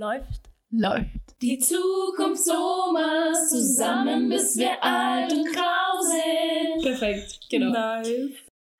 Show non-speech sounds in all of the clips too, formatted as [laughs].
Läuft. Läuft. Die Zukunftsomas zusammen, bis wir alt und grau sind. Perfekt, genau. Nice.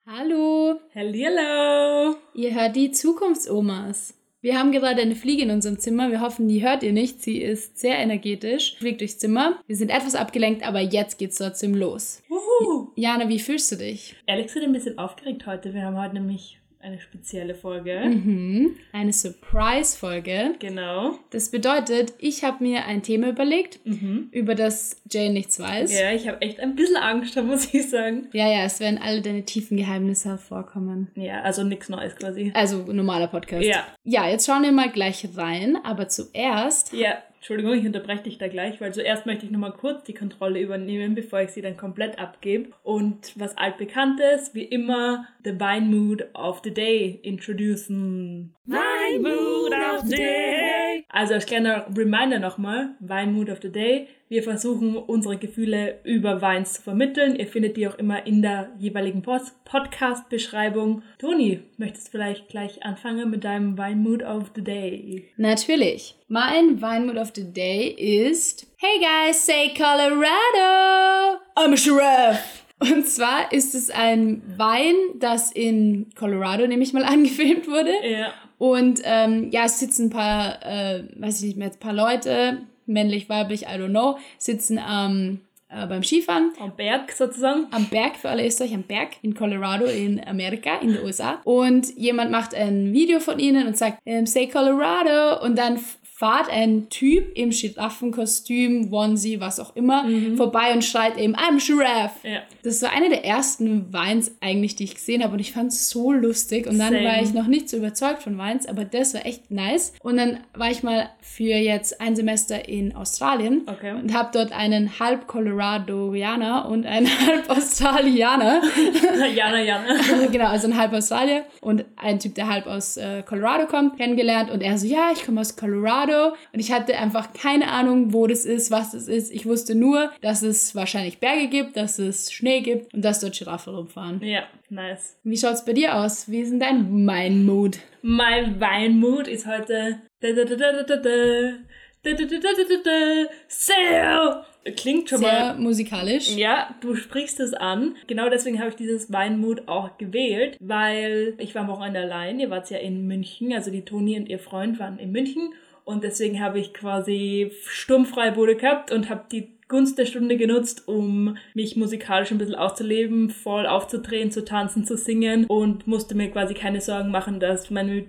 Hallo, Hallihallo. ihr hört die Zukunftsomas. Wir haben gerade eine Fliege in unserem Zimmer. Wir hoffen, die hört ihr nicht. Sie ist sehr energetisch, fliegt durchs Zimmer. Wir sind etwas abgelenkt, aber jetzt geht's trotzdem los. Wuhu. Jana, wie fühlst du dich? Ehrlich gesagt ein bisschen aufgeregt heute. Wir haben heute nämlich eine spezielle Folge. Mhm. Eine Surprise-Folge. Genau. Das bedeutet, ich habe mir ein Thema überlegt, Mhm. über das Jane nichts weiß. Ja, ich habe echt ein bisschen Angst, da [laughs] muss ich sagen. Ja, ja, es werden alle deine tiefen Geheimnisse hervorkommen. Ja, also nichts Neues quasi. Also normaler Podcast. Ja. Ja, jetzt schauen wir mal gleich rein, aber zuerst. Ja, Entschuldigung, ich unterbreche dich da gleich, weil zuerst möchte ich nochmal kurz die Kontrolle übernehmen, bevor ich sie dann komplett abgebe. Und was altbekanntes, wie immer, the Wine Mood of the Day introducen. Wine Mood of the Day! Also als kleiner Reminder nochmal, Wine Mood of the Day. Wir versuchen unsere Gefühle über Weins zu vermitteln. Ihr findet die auch immer in der jeweiligen Pod- Podcast-Beschreibung. Toni, möchtest du vielleicht gleich anfangen mit deinem Wine Mood of the Day? Natürlich. Mein Weinmood of the Day ist Hey guys, say Colorado! I'm a sheriff! Und zwar ist es ein Wein, das in Colorado, nehme ich mal an, [laughs] gefilmt wurde. Ja. Und ähm, ja, es sitzen ein paar, äh, weiß ich nicht mehr, ein paar Leute, männlich, weiblich, I don't know, sitzen ähm, äh, beim Skifahren Am Berg sozusagen. am Berg, für alle Österreich, am Berg in Colorado in Amerika, in den USA. Und jemand macht ein Video von ihnen und sagt, ähm, say Colorado. Und dann fahrt ein Typ im Giraffenkostüm, Onesie, was auch immer, vorbei und schreit eben, I'm Giraffe. Ja. Das war eine der ersten Weins eigentlich, die ich gesehen habe und ich fand es so lustig und dann Same. war ich noch nicht so überzeugt von Weins, aber das war echt nice. Und dann war ich mal für jetzt ein Semester in Australien Okay. und habe dort einen halb Coloradoianer und einen [laughs] halb Australianer, [laughs] Jana, Jana. [laughs] genau, also ein halb Australier und ein Typ, der halb aus äh, Colorado kommt, kennengelernt und er so, ja, ich komme aus Colorado und ich hatte einfach keine Ahnung, wo das ist, was das ist. Ich wusste nur, dass es wahrscheinlich Berge gibt, dass es Schnee gibt und dass dort Giraffen rumfahren. Ja, nice. Wie schaut's bei dir aus? Wie ist denn dein Mein-Mood? Mein Weinmut ist heute. Sail! Klingt schon Sehr mal. musikalisch. Ja, du sprichst es an. Genau deswegen habe ich dieses Weinmut auch gewählt, weil ich war am Wochenende allein. Ihr wart ja in München, also die Toni und ihr Freund waren in München. Und deswegen habe ich quasi sturmfreie Bude gehabt und habe die Gunst der Stunde genutzt, um mich musikalisch ein bisschen auszuleben, voll aufzudrehen, zu tanzen, zu singen und musste mir quasi keine Sorgen machen, dass meine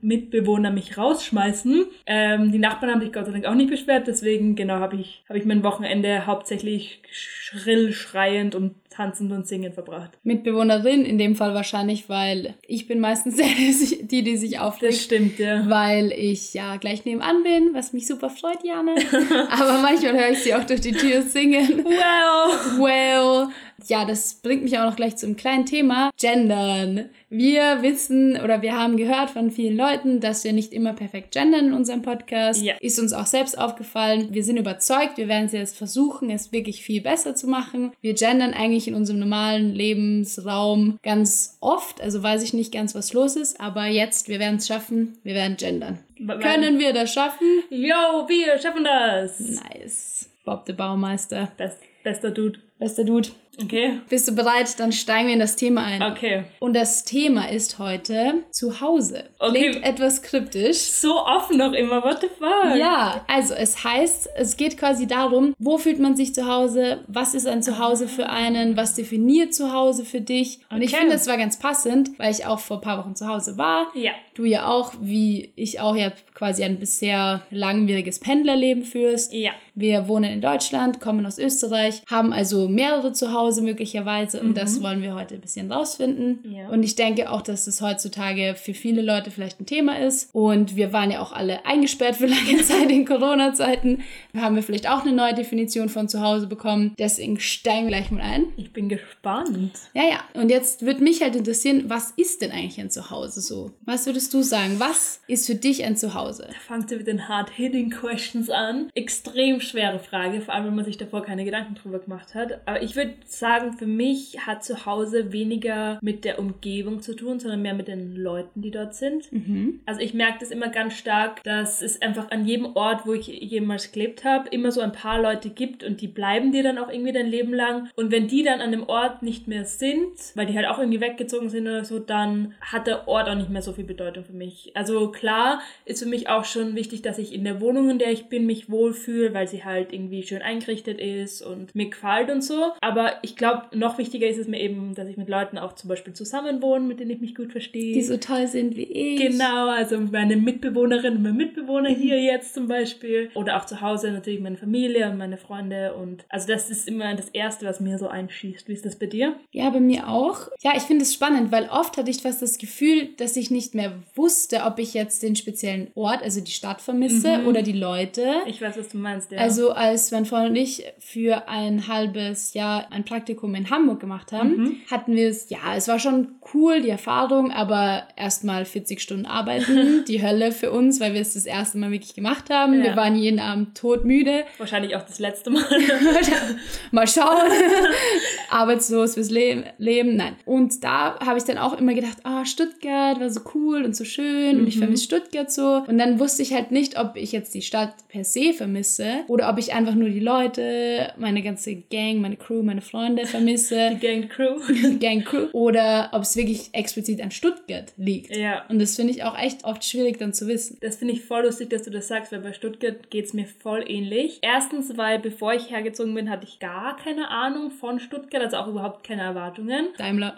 Mitbewohner, mich rausschmeißen. Ähm, die Nachbarn haben sich Gott sei Dank auch nicht beschwert, deswegen genau habe ich, habe ich mein Wochenende hauptsächlich schrill, schreiend und tanzend und singend verbracht. Mitbewohnerin in dem Fall wahrscheinlich, weil ich bin meistens [laughs] die, sich- die, sich Das aufregt. stimmt, ja. Weil ich ja gleich nebenan bin, was mich super freut, Jana. [laughs] Aber manchmal höre ich sie auch durch die Tür singen. Well! Well, ja, das bringt mich auch noch gleich zum kleinen Thema. Gendern. Wir wissen oder wir haben gehört von vielen Leuten, dass wir nicht immer perfekt gendern in unserem Podcast. Ja. Ist uns auch selbst aufgefallen. Wir sind überzeugt, wir werden es jetzt versuchen, es wirklich viel besser zu machen. Wir gendern eigentlich in unserem normalen Lebensraum ganz oft. Also weiß ich nicht ganz, was los ist. Aber jetzt, wir werden es schaffen. Wir werden gendern. Können wir das schaffen? Yo, wir schaffen das! Nice. Bob der Baumeister. Best, bester Dude. Bester Dude. Okay? Bist du bereit? Dann steigen wir in das Thema ein. Okay. Und das Thema ist heute Zuhause. Okay. Klingt etwas kryptisch. So offen noch immer, what the fuck? Ja, also es heißt, es geht quasi darum, wo fühlt man sich zu Hause, was ist ein Zuhause für einen, was definiert Zuhause für dich. Und ich Okay. finde, es war ganz passend, weil ich auch vor ein paar Wochen zu Hause war. Ja. Du ja auch, wie ich auch ja quasi ein bisher langwieriges Pendlerleben führst. Ja. Wir wohnen in Deutschland, kommen aus Österreich, haben also mehrere Zuhause möglicherweise und das wollen wir heute ein bisschen rausfinden. Ja. Und ich denke auch, dass es heutzutage für viele Leute vielleicht ein Thema ist. Und wir waren ja auch alle eingesperrt für [laughs] lange Zeit in Corona-Zeiten. Da haben wir vielleicht auch eine neue Definition von Zuhause bekommen. Deswegen steigen wir gleich mal ein. Ich bin gespannt. Ja, ja. Und jetzt würde mich halt interessieren, was ist denn eigentlich ein Zuhause so? Was würdest du sagen? Was ist für dich ein Zuhause? Fangt ihr mit den hard-hitting questions an. Extrem schwere Frage, vor allem wenn man sich davor keine Gedanken drüber gemacht hat. Aber ich würde sagen, für mich hat zu Hause weniger mit der Umgebung zu tun, sondern mehr mit den Leuten, die dort sind. Mhm. Also ich merke das immer ganz stark, dass es einfach an jedem Ort, wo ich jemals gelebt habe, immer so ein paar Leute gibt und die bleiben dir dann auch irgendwie dein Leben lang. Und wenn die dann an dem Ort nicht mehr sind, weil die halt auch irgendwie weggezogen sind oder so, dann hat der Ort auch nicht mehr so viel Bedeutung für mich. Also klar ist für mich auch schon wichtig, dass ich in der Wohnung, in der ich bin, mich wohlfühle, weil sie halt irgendwie schön eingerichtet ist und mir gefällt und so. Aber ich glaube, noch wichtiger ist es mir eben, dass ich mit Leuten auch zum Beispiel zusammenwohne, mit denen ich mich gut verstehe. Die so toll sind wie ich. Genau, also meine Mitbewohnerin und mein Mitbewohner hier jetzt zum Beispiel. Oder auch zu Hause natürlich meine Familie und meine Freunde. Und also das ist immer das Erste, was mir so einschießt. Wie ist das bei dir? Ja, bei mir auch. Ja, ich finde es spannend, weil oft hatte ich fast das Gefühl, dass ich nicht mehr wusste, ob ich jetzt den speziellen Ort, also die Stadt vermisse Mhm. oder die Leute. Ich weiß, was du meinst, ja. Also als mein Freund und ich für ein halbes Jahr ein Praktikum in Hamburg gemacht haben, Mhm. hatten wir es, ja, es war schon cool, die Erfahrung, aber erstmal 40 Stunden arbeiten, [laughs] die Hölle für uns, weil wir es das erste Mal wirklich gemacht haben. Ja. Wir waren jeden Abend todmüde. Wahrscheinlich auch das letzte Mal. [laughs] Mal schauen. [laughs] Arbeitslos fürs Le Leben. Nein. Und da habe ich dann auch immer gedacht, ah, Stuttgart war so cool und so schön und ich Mhm. vermisse Stuttgart so. Und dann wusste ich halt nicht, ob ich jetzt die Stadt per se vermisse oder ob ich einfach nur die Leute, meine ganze Gang, meine Crew, meine Freunde vermisse. Die Gang Crew. [laughs] Gang Crew. Oder ob es wirklich explizit an Stuttgart liegt. ja. Und das finde ich auch echt oft schwierig dann zu wissen. Das finde ich voll lustig, dass du das sagst, weil bei Stuttgart geht es mir voll ähnlich. Erstens, weil bevor ich hergezogen bin, hatte ich gar keine Ahnung von Stuttgart, also auch überhaupt keine Erwartungen. Daimler.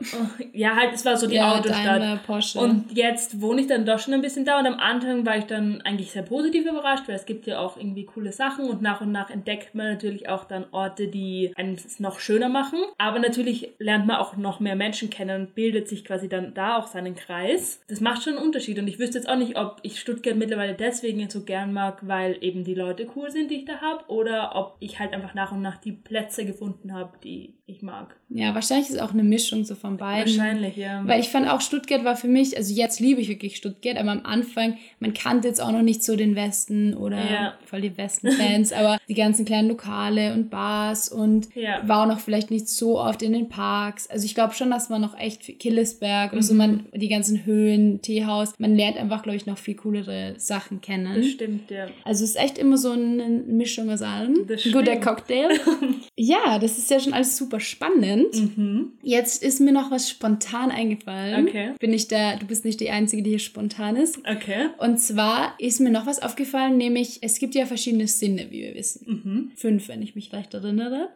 Ja, halt, es war so die ja, Autostadt. Daimler, Porsche. Und jetzt wohne ich dann doch schon ein bisschen da und am Anfang war ich dann eigentlich sehr positiv überrascht, weil es gibt ja auch irgendwie coole Sachen und nach und nach entdeckt man natürlich auch dann Orte, die einen es noch schöner machen. Aber natürlich lernt man auch noch mehr Menschen kennen und bildet sich quasi dann da auch seinen Kreis. Das macht schon einen Unterschied und ich wüsste jetzt auch nicht, ob ich Stuttgart mittlerweile deswegen so gern mag, weil eben die Leute cool sind, die ich da habe oder ob ich halt einfach nach und nach die Plätze gefunden habe, die ich mag. ja, wahrscheinlich ist es auch eine Mischung so von beiden. Wahrscheinlich, ja. Weil ich fand auch Stuttgart war für mich, also jetzt liebe ich wirklich Stuttgart, aber am Anfang, man kannte jetzt auch noch nicht so den Westen oder Ja. voll die Westen-Fans, [laughs] aber die ganzen kleinen Lokale und Bars und Ja. war auch noch vielleicht nicht so oft in den Parks. Also ich glaube schon, dass man noch echt Killesberg oder so, Mhm. man, die ganzen Höhen, Teehaus, man lernt einfach, glaube ich, noch viel coolere Sachen kennen. das stimmt, ja. Also es ist echt immer so eine Mischung aus allem. Das Ein guter stimmt. Cocktail. [laughs] ja, das ist ja schon alles super spannend. Mhm. Jetzt ist mir noch was spontan eingefallen. Okay. Bin ich da, du bist nicht die Einzige, die hier spontan ist. Okay. Und zwar ist mir noch was aufgefallen, nämlich es gibt ja verschiedene Sinne, wie wir wissen. Mhm. Fünf, wenn ich mich recht erinnere.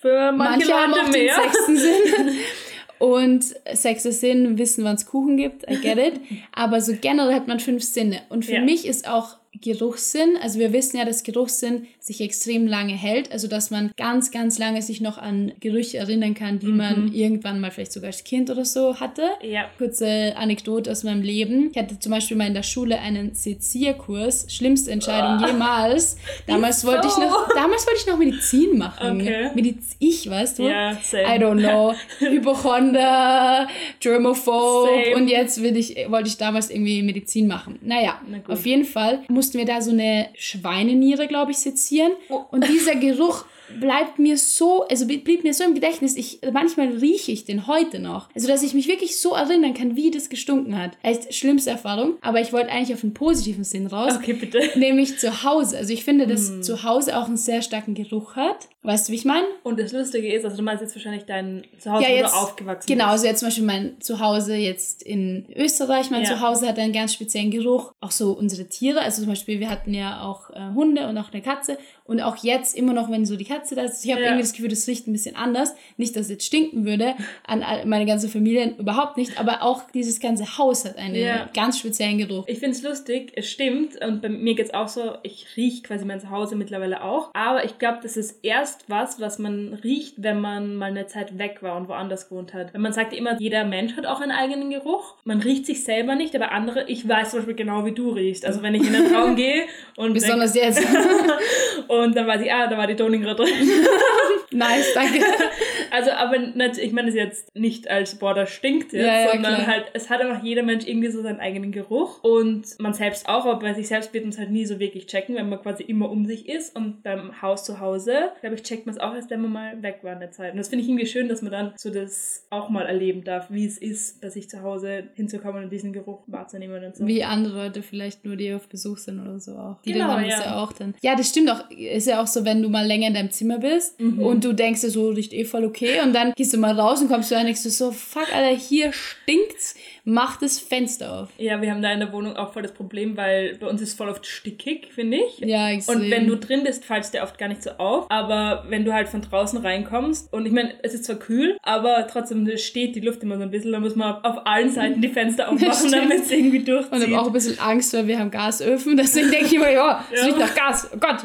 Für manche, haben Leute auch mehr. den sechsten Sinn. [laughs] Und sechster Sinn, wissen, wann es Kuchen gibt, I get it. [laughs] Aber so generell hat man fünf Sinne. Und für Ja. mich ist auch Geruchssinn, also wir wissen ja, dass Geruchssinn sich extrem lange hält, also dass man ganz, ganz lange sich noch an Gerüche erinnern kann, die man irgendwann mal vielleicht sogar als Kind oder so hatte. Ja. Kurze Anekdote aus meinem Leben. Ich hatte zum Beispiel mal in der Schule einen Sezierkurs, schlimmste Entscheidung jemals. [laughs] Damals wollte ich noch, damals wollte ich noch Medizin machen. Okay. Mediz ich, weißt du? Ja, same. I don't know. [laughs] Hypochonder, Germophobe Same. und jetzt will ich, wollte ich damals irgendwie Medizin machen. Naja, Na auf jeden Fall mussten wir da so eine Schweineniere, glaube ich, sezieren. Oh. Und dieser [laughs] Geruch bleibt mir so, also blieb mir so im Gedächtnis. Ich, manchmal rieche ich den heute noch. Also, dass ich mich wirklich so erinnern kann, wie das gestunken hat. Echt schlimmste Erfahrung. Aber ich wollte eigentlich auf einen positiven Sinn raus. Okay, bitte. [laughs] Nämlich zu Hause. Also ich finde, dass Hm. zu Hause auch einen sehr starken Geruch hat. Weißt du, wie ich meine? Und das Lustige ist, also du meinst jetzt wahrscheinlich dein Zuhause, Ja, wo jetzt- du aufgewachsen Genau, also jetzt zum Beispiel mein Zuhause jetzt in Österreich, mein Ja. Zuhause hat einen ganz speziellen Geruch. Auch so unsere Tiere, also zum Beispiel wir hatten ja auch äh, Hunde und auch eine Katze. Und auch jetzt immer noch, wenn so die Katze da ist, ich habe Ja. irgendwie das Gefühl, das riecht ein bisschen anders. Nicht, dass es jetzt stinken würde, an meine ganze Familie überhaupt nicht, aber auch dieses ganze Haus hat einen Ja. ganz speziellen Geruch. Ich finde es lustig, es stimmt und bei mir geht's auch so, ich rieche quasi mein Zuhause mittlerweile auch, aber ich glaube, das ist erst was, was man riecht, wenn man mal eine Zeit weg war und woanders gewohnt hat. Weil man sagt immer, jeder Mensch hat auch einen eigenen Geruch. Man riecht sich selber nicht, aber andere, ich weiß zum Beispiel genau, wie du riechst. Also wenn ich in einen Raum [laughs] gehe und, denk, Besonders jetzt. [laughs] und dann weiß ich, ah, da war die Toni gerade. Nice, danke. [laughs] Also, aber natürlich, ich meine es jetzt nicht als, boah, das stinkt jetzt, Ja, ja, sondern klar. halt, es hat einfach jeder Mensch irgendwie so seinen eigenen Geruch und man selbst auch, aber bei sich selbst wird man es halt nie so wirklich checken, wenn man quasi immer um sich ist und beim Haus zu Hause, glaube ich, checkt man es auch erst, wenn man mal weg war in der Zeit. Und das finde ich irgendwie schön, dass man dann so das auch mal erleben darf, wie es ist, bei sich zu Hause hinzukommen und diesen Geruch wahrzunehmen und so. Wie andere Leute vielleicht nur, die auf Besuch sind oder so auch. Die Genau, haben das ja. ja auch dann. Ja, das stimmt auch. Ist ja auch so, wenn du mal länger in deinem Zimmer bist Mhm. und du denkst dir so, riecht eh voll okay und dann gehst du mal raus und kommst du und denkst du so, fuck, Alter, hier stinkt's, mach das Fenster auf. Ja, wir haben da in der Wohnung auch voll das Problem, weil bei uns ist voll oft stickig, finde ich. Ja, extrem. Und wenn du drin bist, fällt es dir oft gar nicht so auf. Aber wenn du halt von draußen reinkommst, und ich meine, es ist zwar kühl, aber trotzdem steht die Luft immer so ein bisschen, da muss man auf allen Seiten die Fenster [laughs] aufmachen, damit es irgendwie Und durchzieht. ich habe auch ein bisschen Angst, weil wir haben Gasöfen. Deswegen denke ich immer, ja, es Ja. riecht nach Gas. Oh Gott.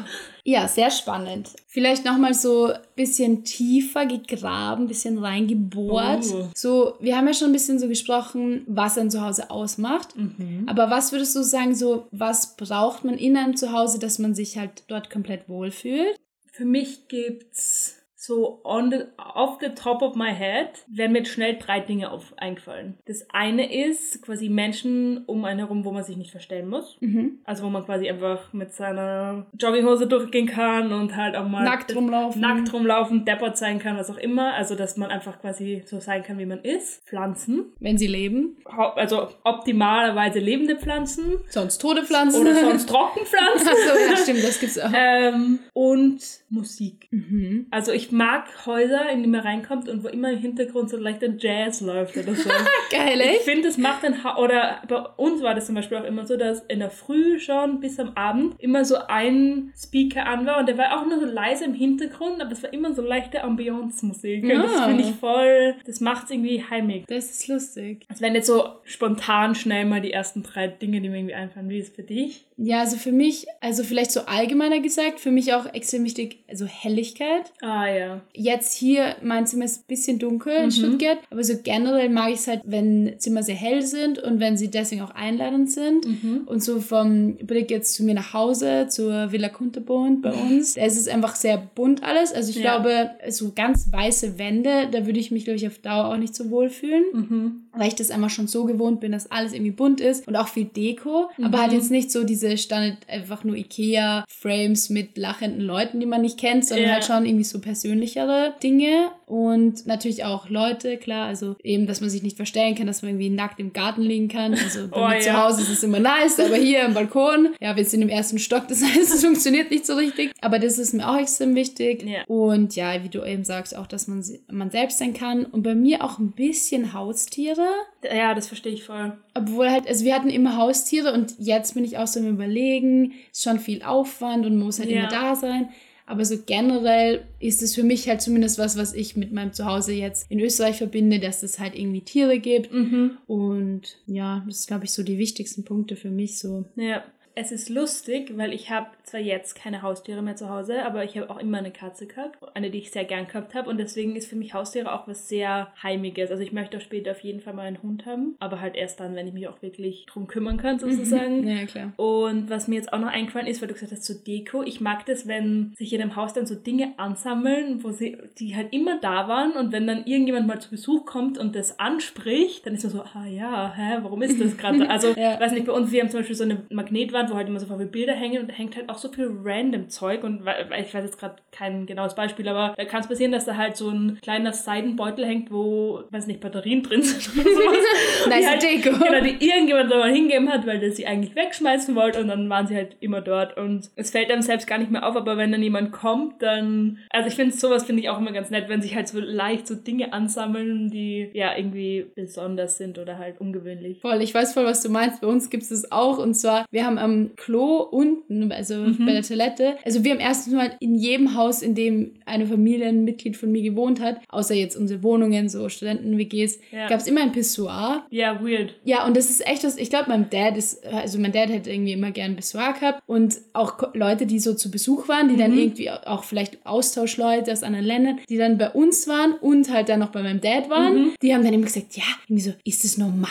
Ja, sehr spannend. Vielleicht nochmal so ein bisschen tiefer gegraben, ein bisschen reingebohrt. Oh. So, wir haben ja schon ein bisschen so gesprochen, was ein Zuhause ausmacht. Mhm. Aber was würdest du sagen, so, was braucht man in einem Zuhause, dass man sich halt dort komplett wohlfühlt? Für mich gibt's so on the, off the top of my head wären mir schnell drei Dinge auf, eingefallen. Das eine ist quasi Menschen um einen herum, wo man sich nicht verstellen muss. Mhm. Also wo man quasi einfach mit seiner Jogginghose durchgehen kann und halt auch mal Nackt rumlaufen. nackt rumlaufen, deppert sein kann, was auch immer. Also dass man einfach quasi so sein kann, wie man ist. Pflanzen. Wenn sie leben. Also optimalerweise lebende Pflanzen Sonst tote Pflanzen. oder [laughs] sonst Trockenpflanzen. Achso, ja, stimmt, das gibt's auch. ähm, und Musik. Mhm. Also ich mag Häuser, in die man reinkommt und wo immer im Hintergrund so leichter Jazz läuft oder so. [laughs] Geil, ich echt? finde, das macht ein ha oder bei uns war das zum Beispiel auch immer so, dass in der Früh schon bis am Abend immer so ein Speaker an war und der war auch nur so leise im Hintergrund, aber es war immer so leichte Ambiance-Musik. Und das finde ich voll, das macht es irgendwie heimig. Das ist lustig. Das wären jetzt so spontan schnell mal die ersten drei Dinge, die mir irgendwie einfallen. Wie ist es für dich? Ja, also für mich, also vielleicht so allgemeiner gesagt, für mich auch extrem wichtig, also Helligkeit. Ah ja. Jetzt hier, mein Zimmer ist ein bisschen dunkel in Mhm. Stuttgart, aber so generell mag ich es halt, wenn Zimmer sehr hell sind und wenn sie deswegen auch einladend sind. Mhm. Und so vom Blick jetzt zu mir nach Hause, zur Villa Kunterbund bei uns, [laughs] da ist es einfach sehr bunt alles. Also ich Ja. glaube, so ganz weiße Wände, da würde ich mich, glaube ich, auf Dauer auch nicht so wohl fühlen Mhm. Weil ich das einfach schon so gewohnt bin, dass alles irgendwie bunt ist und auch viel Deko, Mhm. aber halt jetzt nicht so diese Standard einfach nur Ikea Frames mit lachenden Leuten, die man nicht kennt, sondern Ja. halt schon irgendwie so persönlichere Dinge und natürlich auch Leute, klar, also eben, dass man sich nicht verstellen kann, dass man irgendwie nackt im Garten liegen kann. Also bei [laughs] Oh, mir zu ja. Hause ist es immer nice, aber hier im Balkon, ja, wir sind im ersten Stock, das [laughs] heißt, es funktioniert nicht so richtig, aber das ist mir auch extrem wichtig Ja. und ja, wie du eben sagst, auch, dass man man selbst sein kann und bei mir auch ein bisschen Haustiere. Ja, das verstehe ich voll. Obwohl halt, also wir hatten immer Haustiere und jetzt bin ich auch so im Überlegen, ist schon viel Aufwand und man muss halt Ja. immer da sein. Aber so generell ist es für mich halt zumindest was, was ich mit meinem Zuhause jetzt in Österreich verbinde, dass es halt irgendwie Tiere gibt. Mhm. Und ja, das ist, glaube ich, so die wichtigsten Punkte für mich so. Ja, es ist lustig, weil ich habe zwar jetzt keine Haustiere mehr zu Hause, aber ich habe auch immer eine Katze gehabt, eine, die ich sehr gern gehabt habe und deswegen ist für mich Haustiere auch was sehr Heimiges. Also ich möchte auch später auf jeden Fall mal einen Hund haben, aber halt erst dann, wenn ich mich auch wirklich drum kümmern kann sozusagen. Ja, klar. Und was mir jetzt auch noch eingefallen ist, weil du gesagt hast, so Deko, ich mag das, wenn sich in einem Haus dann so Dinge ansammeln, wo sie, die halt immer da waren und wenn dann irgendjemand mal zu Besuch kommt und das anspricht, dann ist man so, ah ja, hä, warum ist das [laughs] gerade? Also, Ja. weiß nicht, bei uns, wir haben zum Beispiel so eine Magnetwand, wo halt immer so viele Bilder hängen und da hängt halt auch so viel random Zeug und ich weiß jetzt gerade kein genaues Beispiel, aber da kann es passieren, dass da halt so ein kleiner Seidenbeutel hängt, wo, weiß nicht, Batterien drin sind oder [laughs] sowas. Nice halt, Deko. Genau, die irgendjemand da mal hingegeben hat, weil der sie eigentlich wegschmeißen wollte und dann waren sie halt immer dort und es fällt einem selbst gar nicht mehr auf, aber wenn dann jemand kommt, dann, also ich finde sowas finde ich auch immer ganz nett, wenn sich halt so leicht so Dinge ansammeln, die ja irgendwie besonders sind oder halt ungewöhnlich. Voll, ich weiß voll, was du meinst. Bei uns gibt es das auch. Und zwar, wir haben am Klo unten, also Mhm. bei der Toilette, also wir haben erstens mal in jedem Haus, in dem eine Familie, ein Mitglied von mir gewohnt hat, außer jetzt unsere Wohnungen, so Studenten-WGs, Ja. gab es immer ein Pissoir. Ja, weird. Ja, und das ist echt was, ich glaube, mein Dad ist, also mein Dad hätte irgendwie immer gern ein Pissoir gehabt und auch Leute, die so zu Besuch waren, die dann irgendwie auch vielleicht Austauschleute aus anderen Ländern, die dann bei uns waren und halt dann noch bei meinem Dad waren, die haben dann immer gesagt, ja, irgendwie so, ist das normal?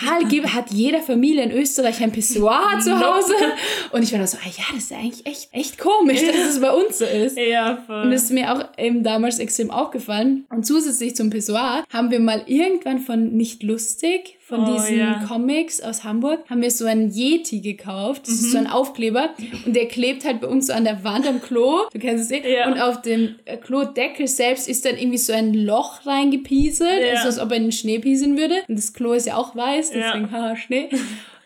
Hat jede Familie in Österreich ein Pissoir [laughs] zu. Hause? [laughs] Und ich war dann so, ah ja, das ist eigentlich echt, echt komisch, dass es bei uns so ist. Ja, voll. Und das ist mir auch eben damals extrem aufgefallen. Und zusätzlich zum Pessoir haben wir mal irgendwann von Nicht Lustig, von Oh, diesen ja. Comics aus Hamburg, haben wir so einen Yeti gekauft. Das Mhm. ist so ein Aufkleber. Und der klebt halt bei uns so an der Wand am Klo. Du kennst es eh. Ja. Und auf dem äh, Klodeckel selbst ist dann irgendwie so ein Loch reingepieselt. Ja. Also als ob er in den Schnee pieseln würde. Und das Klo ist ja auch weiß, Ja. deswegen haha, Schnee.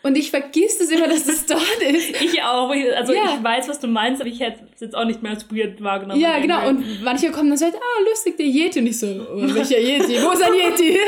Und ich vergiss das immer, dass das [laughs] dort ist. Ich auch. Also Ja. ich weiß, was du meinst, aber ich hätte es jetzt auch nicht mehr als weird wahrgenommen. Ja, genau. Und manche kommen dann so, halt, ah, lustig, der Yeti. Und ich so, oh, [laughs] welcher Yeti? Wo ist ein Yeti?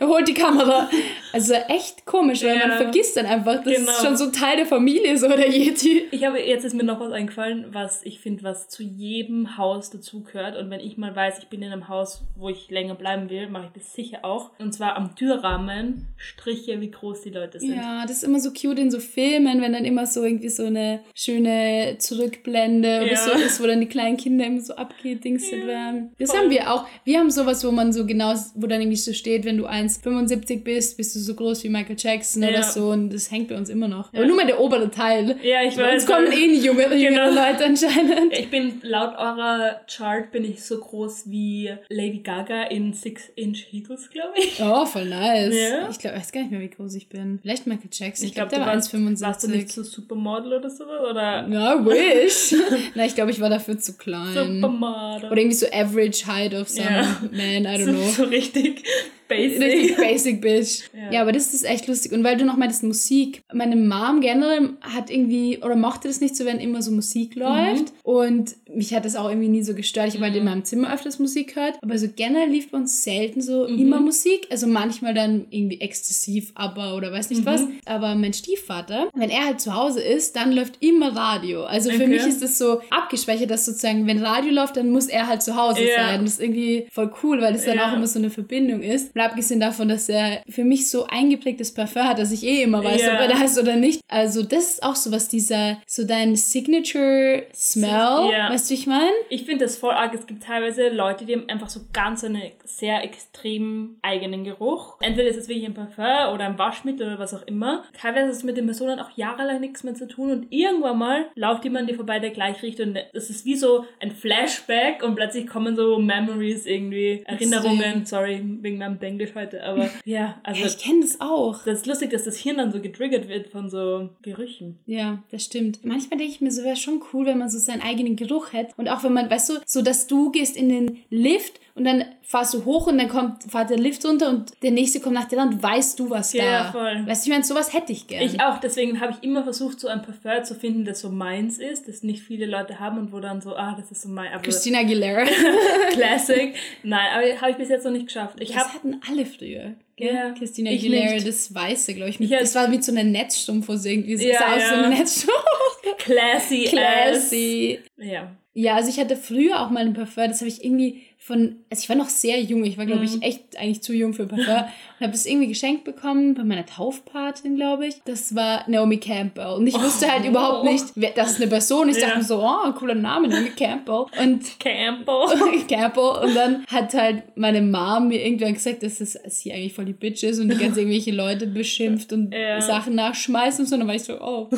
[laughs] Holt die Kamera. Also echt komisch, weil Ja. man vergisst dann einfach, das Genau. ist schon so Teil der Familie, so der Yeti. Ich habe, jetzt ist mir noch was eingefallen, was ich finde, was zu jedem Haus dazugehört. Und wenn ich mal weiß, ich bin in einem Haus, wo ich länger bleiben will, mache ich das sicher auch. Und zwar am Türrahmen Striche, wie groß die Leute sind. Ja, das ist immer so cute in so Filmen, wenn dann immer so irgendwie so eine schöne Zurückblende oder Ja. so ist, wo dann die kleinen Kinder immer so abgedingstet Ja, werden. Das voll. haben wir auch. Wir haben sowas, wo man so genau, wo dann irgendwie so steht, wenn du 1,75 bist, bist du so groß wie Michael Jackson Ja. oder so und das hängt bei uns immer noch. Aber nur mal der obere Teil. Ja, ich weiß. uns kommen eh junge, jüngere Genau. Leute anscheinend. Ich bin laut eurer Chart bin ich so groß wie Lady Gaga in Six Inch Heels, glaube ich. Oh, voll nice. Ja. Ich glaube, ich weiß gar nicht mehr, wie groß ich bin. Vielleicht Michael Jackson. Ich, Ich glaube, glaube, der du war warst, warst du nicht 1,75. so Supermodel oder sowas? Oder Ja, wish. [laughs] Na, ich glaube, ich war dafür zu klein. Supermodel? Oder irgendwie so average height of some Ja. man, I don't [laughs] so, know. so richtig basic. Richtig basic bitch. Ja. Ja. aber das ist echt lustig. Und weil du noch meintest Musik, meine Mom generell hat irgendwie, oder mochte das nicht so, wenn immer so Musik Mhm. läuft. Und mich hat das auch irgendwie nie so gestört. Ich habe halt in meinem Zimmer öfters Musik gehört. Aber so generell lief bei uns selten so Mhm. immer Musik. Also manchmal dann irgendwie exzessiv, aber oder weiß nicht Mhm. was. Aber mein Stiefvater, wenn er halt zu Hause ist, dann läuft immer Radio. Also für Okay. mich ist das so abgespeichert, dass sozusagen, wenn Radio läuft, dann muss er halt zu Hause Ja. sein. Das ist irgendwie voll cool, weil das dann Ja. auch immer so eine Verbindung ist. Und abgesehen davon, dass er für mich so eingeprägtes Parfum hat, dass ich eh immer weiß, Ja. ob er da ist oder nicht. Also das ist auch so was, dieser, so dein Signature Smell, Ja. weißt du, wie ich meine? Ich finde das voll arg. Es gibt teilweise Leute, die haben einfach so ganz einen sehr extrem eigenen Geruch. Entweder ist es wirklich ein Parfum oder ein Waschmittel oder was auch immer. Teilweise ist es mit den Personen auch jahrelang nichts mehr zu tun und irgendwann mal läuft jemand dir vorbei, der gleich riecht und das ist wie so ein Flashback und plötzlich kommen so Memories irgendwie, Erinnerungen. Sorry, wegen meinem Englisch heute, aber [laughs] ja, also Ja, ich kenne das auch. das ist lustig, dass das Hirn dann so getriggert wird von so Gerüchen. Ja, das stimmt. Manchmal denke ich mir so, wäre schon cool, wenn man so seinen eigenen Geruch hätte. Und auch wenn man, weißt du, so dass du gehst in den Lift und dann fahrst du hoch und dann kommt, fährt der Lift runter und der nächste kommt nach dir und weißt du, was Ja, da. voll. Weißt du, ich meine, sowas hätte ich gern. Ich auch, deswegen habe ich immer versucht, so ein Parfum zu finden, das so meins ist, das nicht viele Leute haben und wo dann so, ah, das ist so mein, aber Christina Aguilera. [laughs] Classic. [laughs] Nein, aber habe ich bis jetzt noch nicht geschafft. Ich das habe hatten alle früher. gell? Ja, Christina Aguilera, das Weiße, glaube ich. Ich das war mit so einer Netzstrumpfhose irgendwie. So Ja, sah aus ja. so eine Netzstrumpfhose. classy, Classy. Ass. Ja. Ja, also ich hatte früher auch mal ein Parfum, das habe ich irgendwie von, also ich war noch sehr jung, ich war glaube Mhm. ich echt eigentlich zu jung für Parfum [laughs] und habe es irgendwie geschenkt bekommen bei meiner Taufpatin, glaube ich. Das war Naomi Campbell und ich wusste halt Oh. überhaupt nicht, wer, das ist eine Person. Ich Ja. dachte mir so, oh, cooler Name, Naomi Campbell. Und [laughs] Campbell. [laughs] Campbell und dann hat halt meine Mom mir irgendwann gesagt, dass das sie eigentlich voll die Bitch ist und die ganz irgendwelche Leute beschimpft und Ja. Sachen nachschmeißt und so. Und dann war ich so, oh,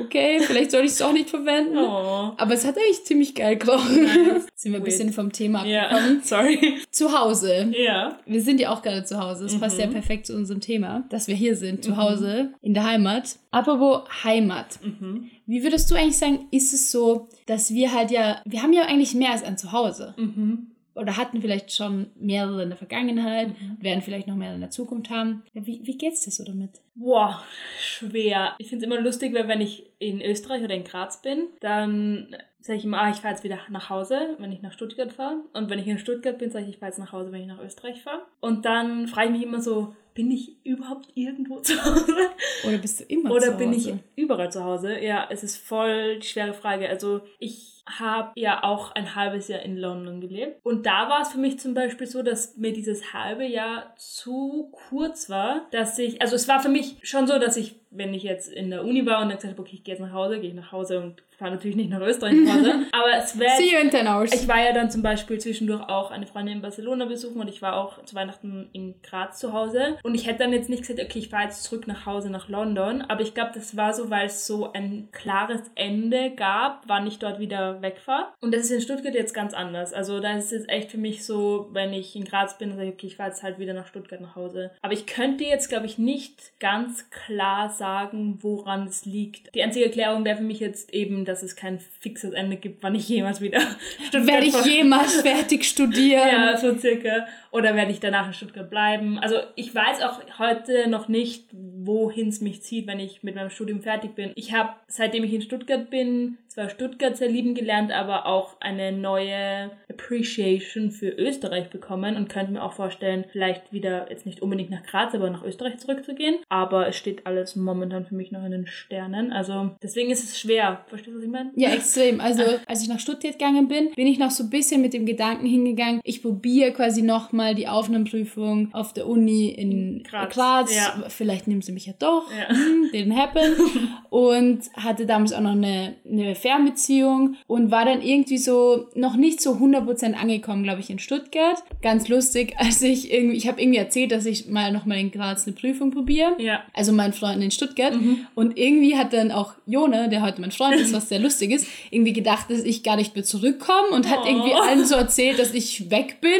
okay, vielleicht soll ich es auch nicht verwenden. Oh. Aber es hat eigentlich ziemlich geil gerochen. Nice. Sind wir ein bisschen vom Thema Ja, abgekommen. [laughs] sorry. Zu Hause. Ja. Wir sind ja auch gerade zu Hause. Das passt Mhm. ja perfekt zu unserem Thema, dass wir hier sind, zu Hause, in der Heimat. Apropos Heimat. Mhm. Wie würdest du eigentlich sagen, ist es so, dass wir halt ja, wir haben ja eigentlich mehr als ein Zuhause. Mhm. Oder hatten vielleicht schon mehrere in der Vergangenheit, Mhm. werden vielleicht noch mehr in der Zukunft haben. Wie, wie geht's dir so damit? Boah, schwer. Ich finde es immer lustig, weil wenn ich in Österreich oder in Graz bin, dann sage ich immer, ah, ich fahre jetzt wieder nach Hause, wenn ich nach Stuttgart fahre. Und wenn ich in Stuttgart bin, sage ich, ich fahre jetzt nach Hause, wenn ich nach Österreich fahre. Und dann frage ich mich immer so, bin ich überhaupt irgendwo [laughs] zu Hause? Oder bist du immer Oder zu bin ich Hause? überall zu Hause? Ja, es ist voll die schwere Frage. Also ich habe ja auch ein halbes Jahr in London gelebt. Und da war es für mich zum Beispiel so, dass mir dieses halbe Jahr zu kurz war, dass ich, also es war für mich schon so, dass ich, wenn ich jetzt in der Uni war und dann gesagt habe, okay, ich gehe jetzt nach Hause, gehe ich nach Hause und fahre natürlich nicht nach Österreich nach Hause, [laughs] aber es wäre... See you in 10 hours. Ich war ja dann zum Beispiel zwischendurch auch eine Freundin in Barcelona besuchen und ich war auch zu Weihnachten in Graz zu Hause. Und ich hätte dann jetzt nicht gesagt, okay, ich fahre jetzt zurück nach Hause nach London, aber ich glaube, das war so, weil es so ein klares Ende gab, wann ich dort wieder wegfahre. Und das ist in Stuttgart jetzt ganz anders. Also da ist es echt für mich so, wenn ich in Graz bin, sage ich, okay, ich fahre jetzt halt wieder nach Stuttgart nach Hause. Aber ich könnte jetzt, glaube ich, nicht ganz klar sagen, woran es liegt. Die einzige Erklärung wäre für mich jetzt eben, dass es kein fixes Ende gibt, wann ich jemals wieder [laughs] Stuttgart Werde ich jemals fertig studieren? ja, so circa. Oder werde ich danach in Stuttgart bleiben? Also ich weiß auch heute noch nicht, wohin es mich zieht, wenn ich mit meinem Studium fertig bin. Ich habe, seitdem ich in Stuttgart bin, zwar Stuttgart sehr lieben gelernt, aber auch eine neue Appreciation für Österreich bekommen und könnte mir auch vorstellen, vielleicht wieder jetzt nicht unbedingt nach Graz, aber nach Österreich zurückzugehen. Aber es steht alles momentan für mich noch in den Sternen. Also deswegen ist es schwer. Verstehst was ich meine? Ja, [laughs] extrem. Also, als ich nach Stuttgart gegangen bin, bin ich noch so ein bisschen mit dem Gedanken hingegangen, ich probiere quasi nochmal die Aufnahmeprüfung auf der Uni in Graz. Graz. Ja. Vielleicht nehmen sie mich ja doch. Ja. Hm, didn't happen. [laughs] und hatte damals auch noch eine, eine Fernbeziehung und war dann irgendwie so noch nicht so 100% angekommen, glaube ich, in Stuttgart. Ganz lustig, [laughs] als ich irgendwie, ich habe irgendwie erzählt, dass ich mal nochmal in Graz eine Prüfung probiere. Ja. Also mein Freund in Stuttgart. Und irgendwie hat dann auch Jone, der heute mein Freund ist, was sehr lustig ist, irgendwie gedacht, dass ich gar nicht mehr zurückkomme und hat Oh. irgendwie allen so erzählt, dass ich weg bin.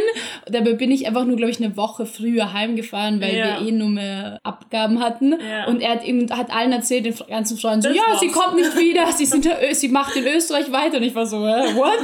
Dabei bin ich einfach nur, glaube ich, eine Woche früher heimgefahren, weil Ja. wir eh nur mehr Abgaben hatten. Ja. Und er hat eben hat allen erzählt, den ganzen Freunden so, Das ja, sie kommt nicht wieder, [laughs] sie, sind, Ö- sie macht in Österreich weiter. Und ich war so, what?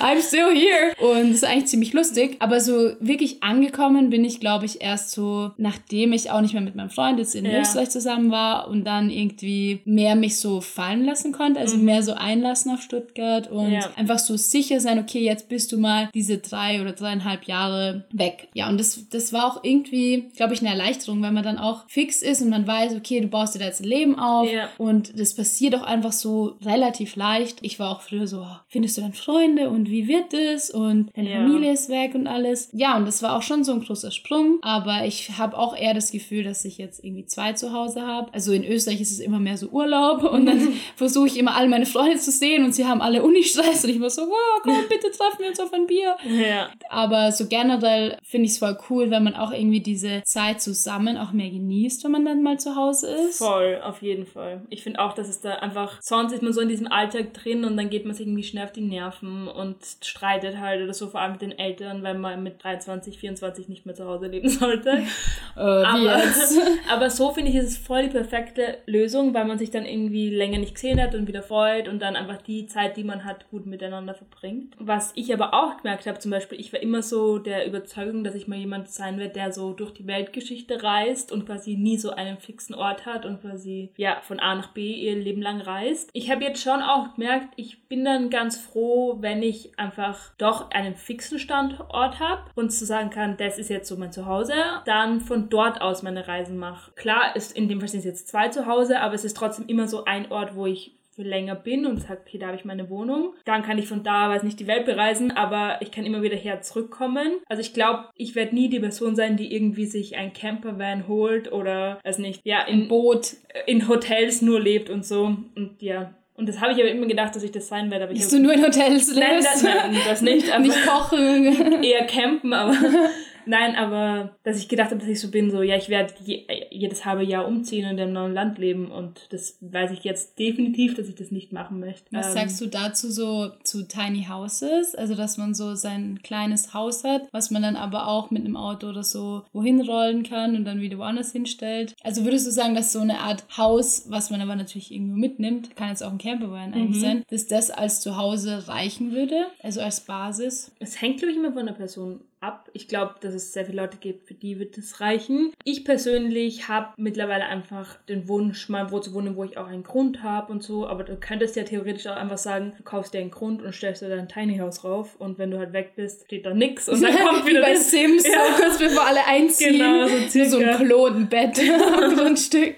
I'm still here. Und das ist eigentlich ziemlich lustig. Aber so wirklich angekommen bin ich, glaube ich, erst so, nachdem ich auch nicht mehr mit meinem Freund jetzt in Ja. Österreich zusammen war und dann irgendwie mehr mich so fallen lassen konnte, also mehr so einlassen auf Stuttgart und. Ja. einfach so sicher sein, okay, jetzt bist du mal diese drei oder dreieinhalb Jahre weg. Ja, und das, das war auch irgendwie, glaube ich, eine Erleichterung, weil man dann auch fix ist und man weiß, okay, du baust dir da jetzt ein Leben auf Ja. und das passiert auch einfach so relativ leicht. Ich war auch früher so, oh, findest du dann Freunde und wie wird es und deine Ja. Familie ist weg und alles. Ja, und das war auch schon so ein großer Sprung, aber ich habe auch eher das Gefühl, dass ich jetzt irgendwie zwei zu Hause habe. Also in Österreich ist es immer mehr so Urlaub [laughs] und dann [laughs] versuche ich immer alle meine Freunde zu sehen und sie haben alle Unistress und ich war so, wow, komm, bitte treffen wir uns auf ein Bier. Ja. Aber so generell finde ich es voll cool, wenn man auch irgendwie diese Zeit zusammen auch mehr genießt, wenn man dann mal zu Hause ist. Voll, auf jeden Fall. Ich finde auch, dass es da einfach, sonst ist man so in diesem Alltag drin und dann geht man sich irgendwie schnell auf die Nerven und streitet halt oder so, vor allem mit den Eltern, weil man mit 23, 24 nicht mehr zu Hause leben [laughs] sollte. Äh, Aber, [laughs] aber so finde ich, ist es voll die perfekte Lösung, weil man sich dann irgendwie länger nicht gesehen hat und wieder freut und dann einfach die Zeit, die man hat, gut miteinander verbringt. Was ich aber auch gemerkt habe, zum Beispiel, ich war immer so der Überzeugung, dass ich mal jemand sein werde, der so durch die Weltgeschichte reist und quasi nie so einen fixen Ort hat und quasi ja von A nach B ihr Leben lang reist. Ich habe jetzt schon auch gemerkt, ich bin dann ganz froh, wenn ich einfach doch einen fixen Standort habe und zu sagen kann, das ist jetzt so mein Zuhause, dann von dort aus meine Reisen mache. Klar, ist in dem Fall sind es jetzt zwei Zuhause, aber es ist trotzdem immer so ein Ort, wo ich für länger bin und sage, okay, da habe ich meine Wohnung. Dann kann ich von da, weiß nicht, die Welt bereisen, aber ich kann immer wieder her zurückkommen. Also ich glaube, ich werde nie die Person sein, die irgendwie sich ein Campervan holt oder, weiß nicht, ja, in, Boot. in Hotels nur lebt und so. Und ja, und das habe ich aber immer gedacht, dass ich das sein werde. Aber ich Dass hab- du nur in Hotels lebst. Nein, das, nein, das nicht. [laughs] Nicht kochen. [laughs] eher campen, aber [laughs] nein, aber dass ich gedacht habe, dass ich so bin, so ja, ich werde je, jedes halbe Jahr umziehen und in einem neuen Land leben und das weiß ich jetzt definitiv, dass ich das nicht machen möchte. Was Ähm, sagst du dazu so zu Tiny Houses? Also, dass man so sein kleines Haus hat, was man dann aber auch mit einem Auto oder so wohin rollen kann und dann wieder woanders hinstellt. Also würdest du sagen, dass so eine Art Haus, was man aber natürlich irgendwo mitnimmt, kann jetzt auch ein Campervan eigentlich Mhm. sein, dass das als Zuhause reichen würde? Also als Basis? Es hängt, glaube ich, immer von der Person ab. Ich glaube, dass es sehr viele Leute gibt, für die wird es reichen. Ich persönlich habe mittlerweile einfach den Wunsch, mal wo zu wohnen, wo ich auch einen Grund habe und so. Aber du könntest ja theoretisch auch einfach sagen, du kaufst dir einen Grund und stellst dir dein Tiny House rauf und wenn du halt weg bist, steht da nix und dann [laughs] kommt Wie wieder bei das. Sims, Ja. so kurz bevor alle einziehen. Genau, so [laughs] Nur so ein circa. Klonenbett am [laughs] Grundstück.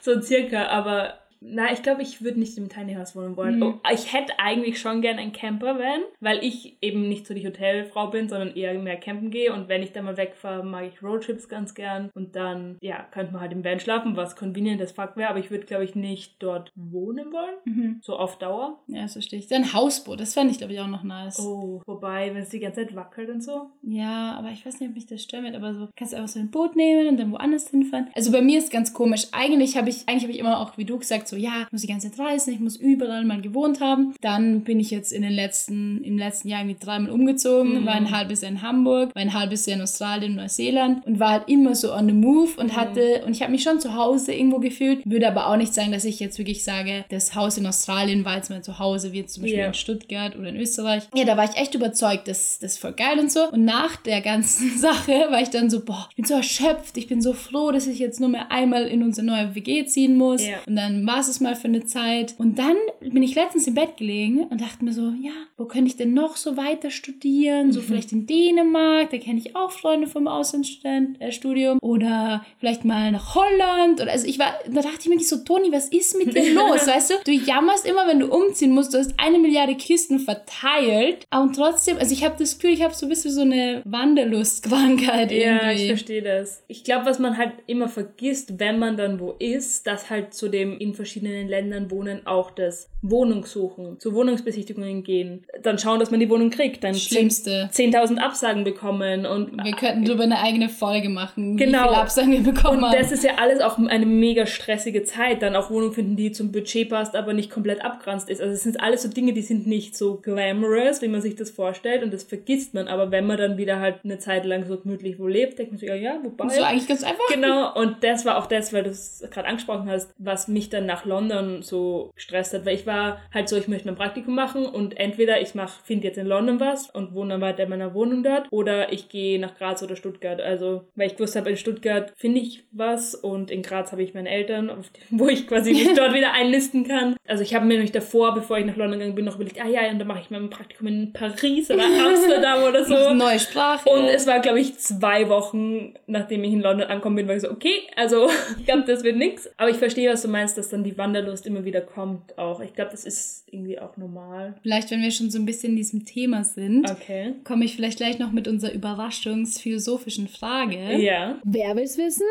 So circa, aber Na, ich glaube, ich würde nicht im Tiny House wohnen wollen. Mhm. Oh, ich hätte eigentlich schon gern ein Camper-Van, weil ich eben nicht so die Hotelfrau bin, sondern eher mehr campen gehe. Und wenn ich dann mal wegfahre, mag ich Roadtrips ganz gern. Und dann, ja, könnte man halt im Van schlafen, was convenient as fuck wäre. Aber ich würde, glaube ich, nicht dort wohnen wollen. Mhm. So auf Dauer. Ja, das verstehe ich. Ein Hausboot, das fände ich, glaube ich, auch noch nice. Oh, wobei, wenn es die ganze Zeit wackelt und so. Ja, aber ich weiß nicht, ob mich das stört, aber so kannst du einfach so ein Boot nehmen und dann woanders hinfahren. Also bei mir ist ganz komisch. Eigentlich habe ich, eigentlich habe ich immer auch, wie du gesagt, so ja, ich muss die ganze Zeit reisen, ich muss überall mal gewohnt haben. Dann bin ich jetzt in den letzten, im letzten Jahr irgendwie dreimal umgezogen, Mhm. war ein halbes Jahr in Hamburg, war ein halbes Jahr in Australien, Neuseeland und war halt immer so on the move und hatte, und ich habe mich schon zu Hause irgendwo gefühlt, würde aber auch nicht sagen, dass ich jetzt wirklich sage, das Haus in Australien war jetzt mein Zuhause, wie jetzt zum Beispiel Ja. in Stuttgart oder in Österreich. Ja, da war ich echt überzeugt, das, das ist voll geil und so. Und nach der ganzen [laughs] Sache war ich dann so, boah, ich bin so erschöpft, ich bin so froh, dass ich jetzt nur mehr einmal in unsere neue WG ziehen muss. Ja. Und dann war es mal für eine Zeit. Und dann bin ich letztens im Bett gelegen und dachte mir so, ja, wo könnte ich denn noch so weiter studieren? So vielleicht in Dänemark, da kenne ich auch Freunde vom Auslandsstudium. Oder vielleicht mal nach Holland. Oder also ich war, da dachte ich mir nicht so, Toni, was ist mit dir [laughs] los? Weißt du, du jammerst immer, wenn du umziehen musst. Du hast eine Milliarde Kisten verteilt. Und trotzdem, also ich habe das Gefühl, ich habe so ein bisschen so eine Wanderlustkrankheit Ja, irgendwie. ich verstehe das. Ich glaube, was man halt immer vergisst, wenn man dann wo ist, dass halt zu dem in verschiedenen Ländern wohnen auch das Wohnungssuchen, zu Wohnungsbesichtigungen gehen, dann schauen, dass man die Wohnung kriegt, dann Schlimmste. 10.000 Absagen bekommen und Wir könnten darüber eine eigene Folge machen, Genau. wie viele Absagen wir bekommen und haben. das ist ja alles auch eine mega stressige Zeit, dann auch Wohnung finden, die zum Budget passt, aber nicht komplett abgranzt ist. Also es sind alles so Dinge, die sind nicht so glamorous, wie man sich das vorstellt und das vergisst man. Aber wenn man dann wieder halt eine Zeit lang so gemütlich wo lebt, denkt man sich, ja, ja, wobei. so eigentlich ganz einfach. Genau, und das war auch das, weil du es gerade angesprochen hast, was mich dann nach London so gestresst hat, weil ich war halt so, ich möchte mein Praktikum machen und entweder ich mach, finde jetzt in London was und wohne dann weiter in meiner Wohnung dort oder ich gehe nach Graz oder Stuttgart. Also, weil ich gewusst habe, in Stuttgart finde ich was und in Graz habe ich meine Eltern, wo ich quasi mich [laughs] dort wieder einlisten kann. Also ich habe mir nämlich davor, bevor ich nach London gegangen bin, noch überlegt, ah ja, und dann mache ich mein Praktikum in Paris oder [laughs] Amsterdam oder so. Eine neue Sprache. Und es war, glaube ich, zwei Wochen, nachdem ich in London angekommen bin, war ich so, okay, also [laughs] ich glaube, das wird nix. Aber ich verstehe, was du meinst, dass dann die Wanderlust immer wieder kommt auch. Ich glaube, das ist irgendwie auch normal. vielleicht, wenn wir schon so ein bisschen in diesem Thema sind, Okay. komme ich vielleicht gleich noch mit unserer überraschungsphilosophischen Frage. Ja. Wer will's wissen?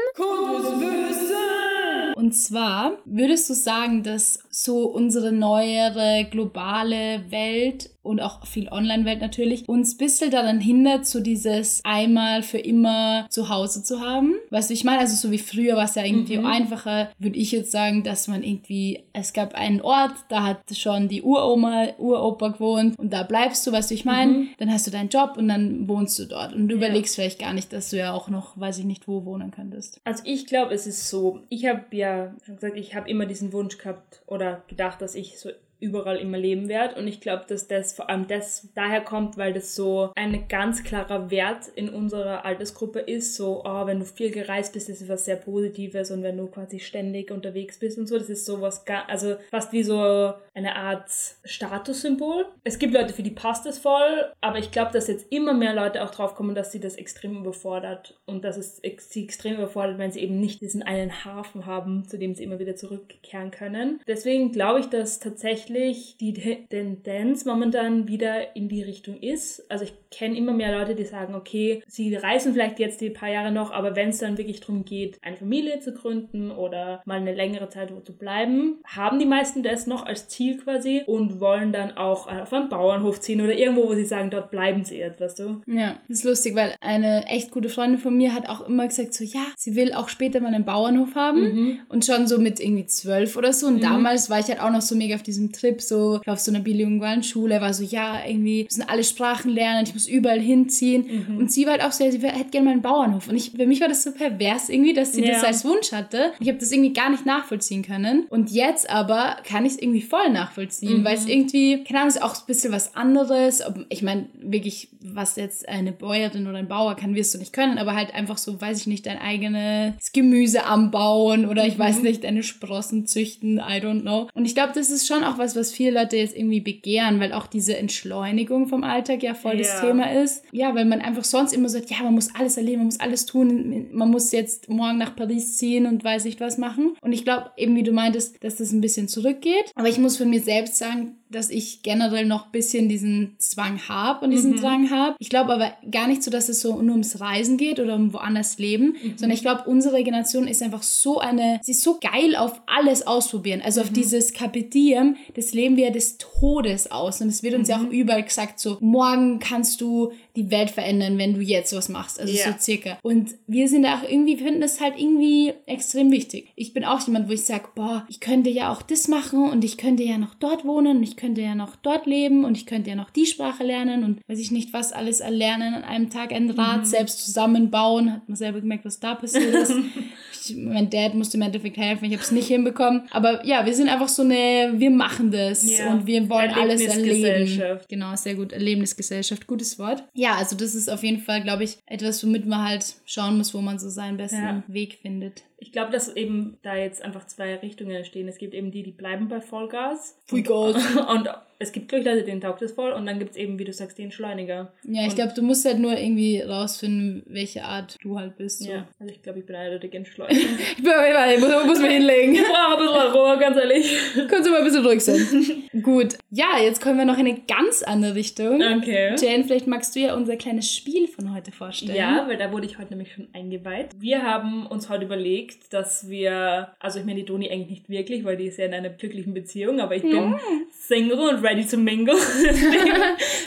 Und zwar, würdest du sagen, dass so unsere neuere globale Welt und auch viel Online-Welt natürlich uns ein bisschen daran hindert, so dieses einmal für immer zu Hause zu haben? Weißt du, ich meine, also so wie früher war es ja irgendwie einfacher, würde ich jetzt sagen, dass man irgendwie, es gab einen Ort, da hat schon die Uroma, Uropa gewohnt und da bleibst du, weißt du, ich meine, dann hast du deinen Job und dann wohnst du dort. Und du überlegst vielleicht gar nicht, dass du ja auch noch, weiß ich nicht, wo wohnen könntest. Also ich glaube, es ist so, ich habe ja gesagt, ich habe immer diesen Wunsch gehabt oder gedacht, dass ich so überall immer leben werde. Und ich glaube, dass das vor allem das daher kommt, weil das so ein ganz klarer Wert in unserer Altersgruppe ist. So, oh, wenn du viel gereist bist, ist was sehr Positives und wenn du quasi ständig unterwegs bist und so, das ist so was, ga- also fast wie so eine Art Statussymbol. Es gibt Leute, für die passt es voll, aber ich glaube, dass jetzt immer mehr Leute auch drauf kommen, dass sie das extrem überfordert und dass es sie extrem überfordert, wenn sie eben nicht diesen einen Hafen haben, zu dem sie immer wieder zurückkehren können. Deswegen glaube ich, dass tatsächlich die Te- Tendenz momentan wieder in die Richtung ist. Also ich kenne immer mehr Leute, die sagen, okay, sie reisen vielleicht jetzt die paar Jahre noch, aber wenn es dann wirklich darum geht, eine Familie zu gründen oder mal eine längere Zeit wo zu bleiben, haben die meisten das noch als Ziel quasi und wollen dann auch auf einen Bauernhof ziehen oder irgendwo, wo sie sagen, dort bleiben sie jetzt, weißt du? Ja, das ist lustig, weil eine echt gute Freundin von mir hat auch immer gesagt, so ja, sie will auch später mal einen Bauernhof haben und schon so mit irgendwie zwölf oder so. Und damals war ich halt auch noch so mega auf diesem Trip, so ich war auf so einer bilingualen Schule, war so, ja, irgendwie müssen alle Sprachen lernen, ich muss überall hinziehen. Und sie war halt auch so, ja, sie hätte gerne mal einen Bauernhof. Und ich, für mich war das so pervers irgendwie, dass sie Ja. das als Wunsch hatte. Ich habe das irgendwie gar nicht nachvollziehen können. Und jetzt aber kann ich es irgendwie voll nachvollziehen, weil es irgendwie, keine Ahnung, ist auch ein bisschen was anderes. Ich meine, wirklich, was jetzt eine Bäuerin oder ein Bauer kann, wirst du nicht können, aber halt einfach so, weiß ich nicht, dein eigenes Gemüse anbauen oder ich weiß nicht, deine Sprossen züchten, I don't know. Und ich glaube, das ist schon auch was, was, was viele Leute jetzt irgendwie begehren, weil auch diese Entschleunigung vom Alltag ja voll das Ja. Thema ist. Ja, weil man einfach sonst immer sagt, ja, man muss alles erleben, man muss alles tun, man muss jetzt morgen nach Paris ziehen und weiß nicht was machen. Und ich glaube, eben wie du meintest, dass das ein bisschen zurückgeht. Aber ich muss von mir selbst sagen, dass ich generell noch ein bisschen diesen Zwang habe und diesen Drang habe. Ich glaube aber gar nicht so, dass es so nur ums Reisen geht oder um woanders leben, sondern ich glaube, unsere Generation ist einfach so eine, sie ist so geil auf alles ausprobieren. Also auf dieses Kapitieren, das leben wir des Todes aus. Und es wird uns ja auch überall gesagt, so, morgen kannst du die Welt verändern, wenn du jetzt was machst. Also Ja. so circa. Und wir sind da auch irgendwie, finden das halt irgendwie extrem wichtig. Ich bin auch jemand, wo ich sage, boah, ich könnte ja auch das machen und ich könnte ja noch dort wohnen und ich könnte ja noch dort leben und ich könnte ja noch die Sprache lernen und weiß ich nicht, was alles erlernen an einem Tag, ein Rad selbst zusammenbauen. Hat man selber gemerkt, was da passiert ist. [laughs] ich, mein Dad musste im Endeffekt helfen, ich habe es nicht hinbekommen. Aber ja, wir sind einfach so eine, wir machen das Ja. und wir wollen alles erleben. Erlebnisgesellschaft. Genau, sehr gut. Erlebnisgesellschaft, gutes Wort. Ja, also das ist auf jeden Fall, glaube ich, etwas, womit man halt schauen muss, wo man so seinen besten Ja. Weg findet. Ich glaube, dass eben da jetzt einfach zwei Richtungen entstehen. Es gibt eben die, die bleiben bei Vollgas. Vollgas. [laughs] Und es gibt, glaube ich, Leute, denen taugt es voll. Und dann gibt es eben, wie du sagst, den Entschleuniger. Ja, ich Und- glaube, du musst halt nur irgendwie rausfinden, welche Art du halt bist. So. Ja, also ich glaube, ich bin eindeutig [laughs] Entschleuniger. Ich bin ich muss, muss mich hinlegen. ich brauche ein bisschen Ruhe, ganz ehrlich. [laughs] Kannst du mal ein bisschen ruhig sein. Gut. Ja, jetzt kommen wir noch in eine ganz andere Richtung. Okay. Jane, vielleicht magst du ja unser kleines Spiel von heute vorstellen. Ja, weil da wurde ich heute nämlich schon eingeweiht. Wir haben uns heute überlegt, dass wir, also ich meine die Doni eigentlich nicht wirklich, weil die ist ja in einer glücklichen Beziehung, aber ich bin Single und ready to mingle. [laughs] Deswegen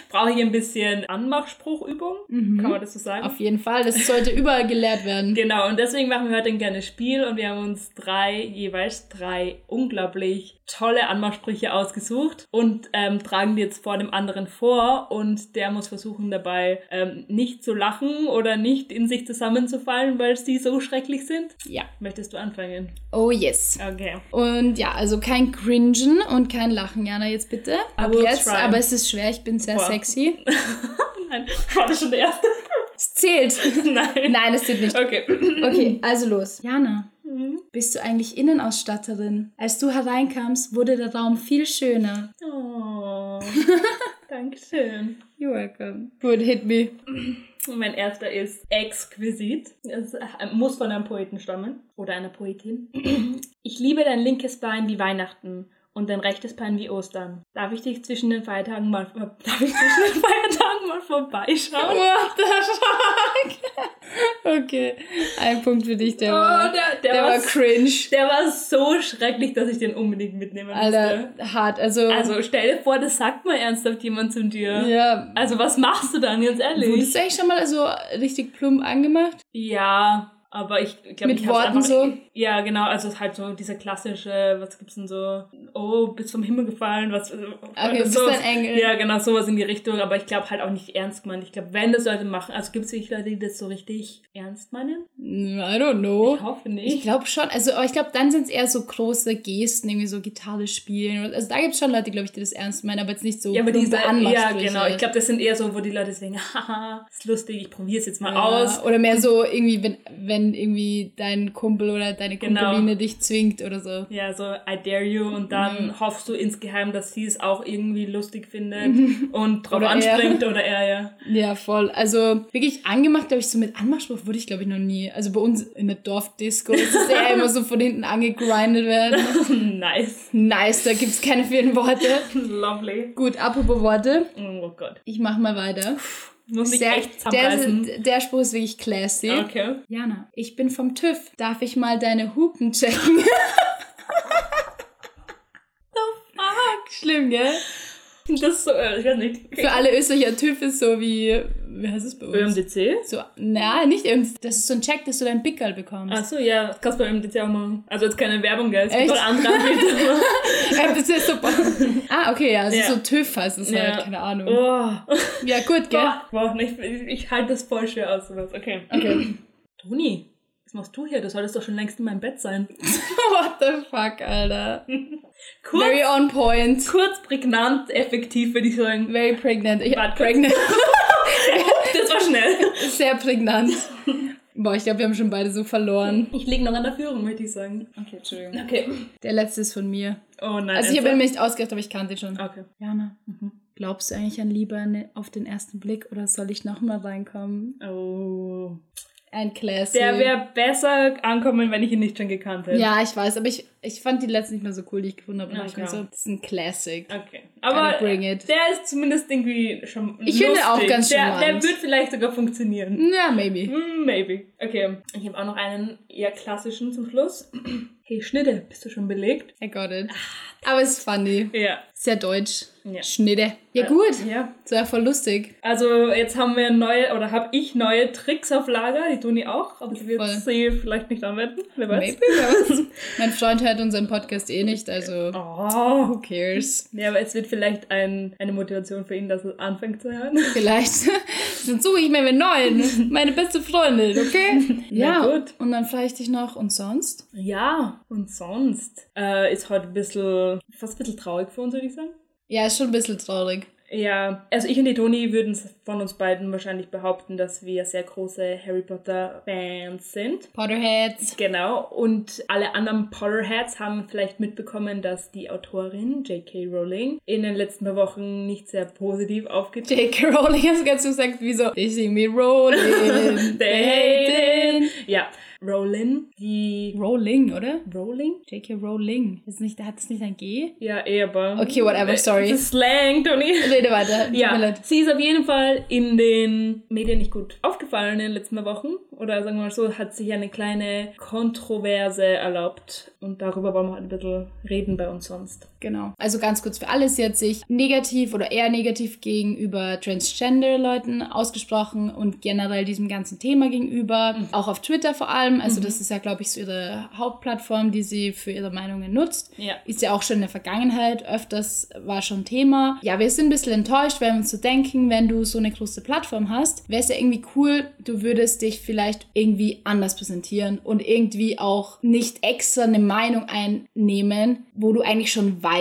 brauche ich ein bisschen Anmachspruchübung, kann man das so sagen? Auf jeden Fall. Das sollte überall gelehrt werden. Genau, und deswegen machen wir heute ein kleines Spiel und wir haben uns drei, jeweils drei unglaublich tolle Anmachsprüche ausgesucht und ähm, tragen die jetzt vor dem anderen vor und der muss versuchen dabei ähm, nicht zu lachen oder nicht in sich zusammenzufallen, weil sie so schrecklich sind. Ja. Möchtest du anfangen? Oh yes. Okay. Und ja, also kein Cringen und kein Lachen, Jana, jetzt bitte. Ab will jetzt, try. aber es ist schwer, ich bin sehr Boah. sexy. [laughs] Nein, war das schon der erste? Es zählt. [laughs] Nein. Nein, es zählt nicht. Okay. [clears throat] Okay, also los. Jana, Mhm. bist du eigentlich Innenausstatterin? Als du hereinkamst, wurde der Raum viel schöner. Oh, [laughs] Dankeschön. You're welcome. Good, hit me. Mein erster ist exquisit. Es äh, muss von einem Poeten stammen. Oder einer Poetin. [clears throat] Ich liebe dein linkes Bein wie Weihnachten und dein rechtes Bein wie Ostern. Darf ich dich zwischen den Feiertagen mal, [laughs] darf ich zwischen den Feiertagen mal vorbeischauen? [laughs] What the fuck? Okay, ein Punkt für dich, der, Oh, war, der, der, der war, war cringe. der war so schrecklich, dass ich den unbedingt mitnehmen Alter, musste. hart. Also, Also stell dir vor, das sagt mal ernsthaft jemand zu dir. ja. Also was machst du dann, ganz ehrlich? Wurdest du eigentlich schon mal so richtig plump angemacht? Ja, aber ich glaube, Mit ich Worten einfach, so? Ja, genau, also es ist halt so dieser klassische, was gibt's denn so? Oh, bist vom Himmel gefallen, was Okay, bist sowas- ein Engel. Ja, genau, sowas in die Richtung, aber ich glaube halt auch nicht ernst gemeint. Ich glaube, wenn das Leute machen, also gibt es wirklich Leute, die das so richtig ernst meinen? I don't know. Ich hoffe Ich nicht. glaube schon, also aber ich glaube, dann sind es eher so große Gesten, irgendwie so Gitarre spielen. Also da gibt es schon Leute, glaube ich, die das ernst meinen, aber jetzt nicht so ja, aber diese, ja, genau. Ich glaube, das sind eher so, wo die Leute denken, [laughs] haha, ist lustig, ich probiere es jetzt mal Ja, aus. Oder mehr so irgendwie, wenn, wenn irgendwie dein Kumpel oder deine Genau. Kumpeline dich zwingt oder so. Ja, so I dare you und dann Mhm. hoffst du insgeheim, dass sie es auch irgendwie lustig findet und drauf Oder er. anspringt oder er, ja. Ja, voll. Also wirklich angemacht, glaube ich, so mit Anmachspruch wurde ich, glaube ich, noch nie. Also bei uns in der Dorfdisco ist es eher [laughs] immer so von hinten angegrindet werden. [laughs] nice. Nice, da gibt es keine vielen Worte. [laughs] Lovely. Gut, apropos Worte. Oh Gott. Ich mach mal weiter. Muss ich Sehr- echt der, zusammenreißen. ist- der Spruch ist wirklich classy. Okay. Jana, ich bin vom TÜV. Darf ich mal deine Hupen checken? [laughs] Fuck. Schlimm, gell? [laughs] Das ist so, äh, ich weiß nicht. Für alle Österreicher TÜV ist so wie, wie heißt es bei uns? ÖMDC? So, na, nicht ÖMDC. Das ist so ein Check, dass du deinen Pickel bekommst. Achso, ja, das kannst du bei ÖMDC auch machen. Also jetzt keine Werbung, gell? Es gibt auch andere Anbieter. ÖMDC [laughs] ist super. [laughs] ah, okay, ja, also Ja. so TÜV heißt es Ja. halt, keine Ahnung. oh. Ja, gut, gell? Boah, boah, ich, ich halte das voll schwer aus. sowas. Okay. Okay. Toni, was machst du hier? Du solltest doch schon längst in meinem Bett sein. [laughs] What the fuck, Alter. Kurz, Very on point. kurz prägnant, effektiv, würde ich sagen. Very pregnant. Ich, Warte. pregnant. [laughs] Das war schnell. Sehr prägnant. Boah, ich glaube, wir haben schon beide so verloren. Ich liege noch an der Führung, möchte ich sagen. Okay, Entschuldigung. Okay. Der letzte ist von mir. Oh nein. Also ich habe ihn mir nicht ausgedacht, aber ich kannte ihn schon. Okay. Jana, glaubst du eigentlich an Liebe auf den ersten Blick oder soll ich nochmal reinkommen? Oh. Ein Classic. Der wäre besser ankommen, wenn ich ihn nicht schon gekannt hätte. Ja, ich weiß, aber ich, ich fand die letzten nicht mehr so cool, die ich gefunden habe. Okay. mir so, das ist ein Classic. Okay. Aber der ist zumindest irgendwie schon Ich finde auch lustig. ganz der, der charmant. wird vielleicht sogar funktionieren. Ja, maybe. Hm, Maybe. Okay. Ich habe auch noch einen eher klassischen zum Schluss. [clears throat] Hey, Schnitte, bist du schon belegt? I got it. Aber es ist funny. Ja. Sehr deutsch. Ja. Schnitte. Ja, gut. Ja. Das war voll lustig. Also jetzt haben wir neue, oder habe ich neue Tricks auf Lager, die Toni auch, aber sie wird Voll. sie vielleicht nicht anwenden, wer weiß. Maybe, wer weiß. [laughs] mein Freund hört unseren Podcast eh nicht, also Oh. who cares? Ja, aber es wird vielleicht ein, eine Motivation für ihn, dass er anfängt zu hören. [laughs] Vielleicht. [laughs] Dann suche ich mir einen neuen. Meine beste Freundin, okay? Na Ja, gut. Und dann frage ich dich noch, und sonst? Ja, und sonst äh, ist heute ein bisschen, fast ein bisschen traurig für uns, würde ich sagen. Ja, ist schon ein bisschen traurig. Ja, also ich und die Toni würden von uns beiden wahrscheinlich behaupten, dass wir sehr große Harry Potter Fans sind. Potterheads. Genau, und alle anderen Potterheads haben vielleicht mitbekommen, dass die Autorin J.K. Rowling in den letzten paar Wochen nicht sehr positiv aufgetreten J.K. Rowling hast du ganz gesagt, wieso? They see me rolling. They hate it. Ja, Rowling, die... Rowling, oder? Rowling? J.K. Rowling. Ist nicht, hat es nicht ein G? Ja, eh, aber... Okay, whatever, sorry. Das ist Slang, Toni. Rede weiter. Ja, sie ist auf jeden Fall in den Medien nicht gut aufgefallen in den letzten paar Wochen. Oder sagen wir mal so, hat sich eine kleine Kontroverse erlaubt. Und darüber wollen wir heute ein bisschen reden bei uns sonst. Genau. Also ganz kurz für alle, sie hat sich negativ oder eher negativ gegenüber Transgender-Leuten ausgesprochen und generell diesem ganzen Thema gegenüber, auch auf Twitter vor allem. Also das ist ja, glaube ich, so ihre Hauptplattform, die sie für ihre Meinungen nutzt. Ja. Ist ja auch schon in der Vergangenheit öfters war schon Thema. Ja, wir sind ein bisschen enttäuscht, weil wir uns so denken, wenn du so eine große Plattform hast, wäre es ja irgendwie cool, du würdest dich vielleicht irgendwie anders präsentieren und irgendwie auch nicht extra eine Meinung einnehmen, wo du eigentlich schon weißt,